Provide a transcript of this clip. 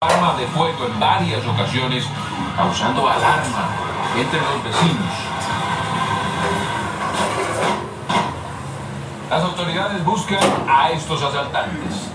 arma de fuego en varias ocasiones, causando alarma entre los vecinos. Las autoridades buscan a estos asaltantes.